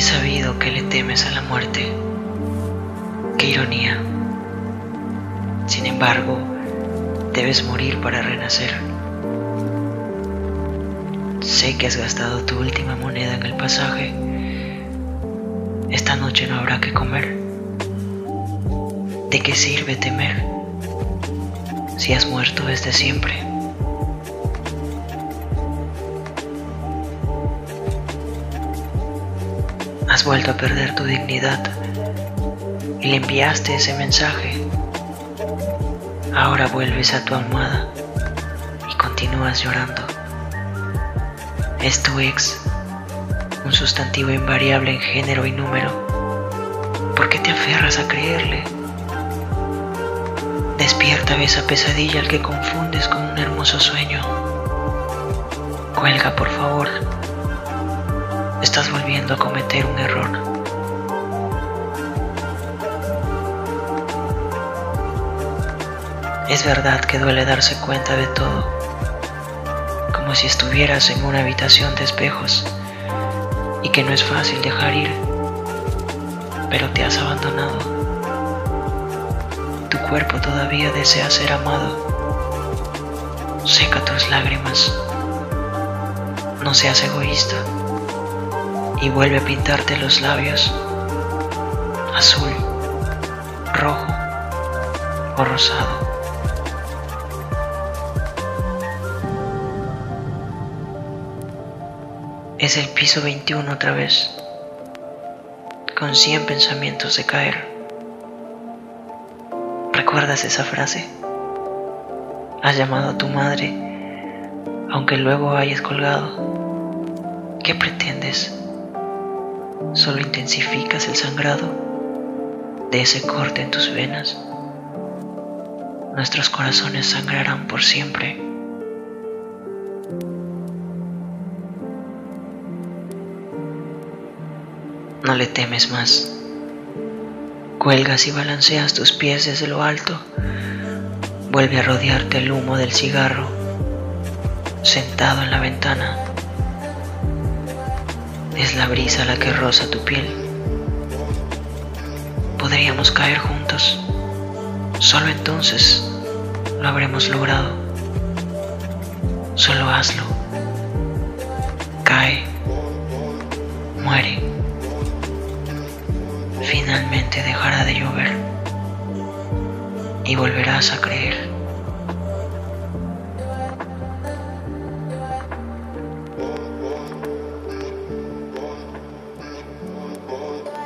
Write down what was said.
sabido que le temes a la muerte. Qué ironía. Sin embargo, debes morir para renacer. Sé que has gastado tu última moneda en el pasaje. Esta noche no habrá que comer. ¿De qué sirve temer si has muerto desde siempre? Has vuelto a perder tu dignidad y le enviaste ese mensaje. Ahora vuelves a tu almohada y continúas llorando. Es tu ex, un sustantivo invariable en género y número. ¿Por qué te aferras a creerle? Despierta esa pesadilla al que confundes con un hermoso sueño. Cuelga, por favor. Estás volviendo a cometer un error. Es verdad que duele darse cuenta de todo, como si estuvieras en una habitación de espejos y que no es fácil dejar ir, pero te has abandonado. Tu cuerpo todavía desea ser amado. Seca tus lágrimas. No seas egoísta y vuelve a pintarte los labios azul, rojo o rosado. Es el piso 21 otra vez, con 100 pensamientos de caer. ¿Recuerdas esa frase? Has llamado a tu madre, aunque luego hayas colgado. ¿Qué pretendes? Solo intensificas el sangrado de ese corte en tus venas. Nuestros corazones sangrarán por siempre. No le temes más. Cuelgas y balanceas tus pies desde lo alto. Vuelve a rodearte el humo del cigarro, sentado en la ventana. Es la brisa la que roza tu piel. Podríamos caer juntos. Solo entonces lo habremos logrado. Solo hazlo. Cae. Muere finalmente dejará de llover y volverás a creer. Oh.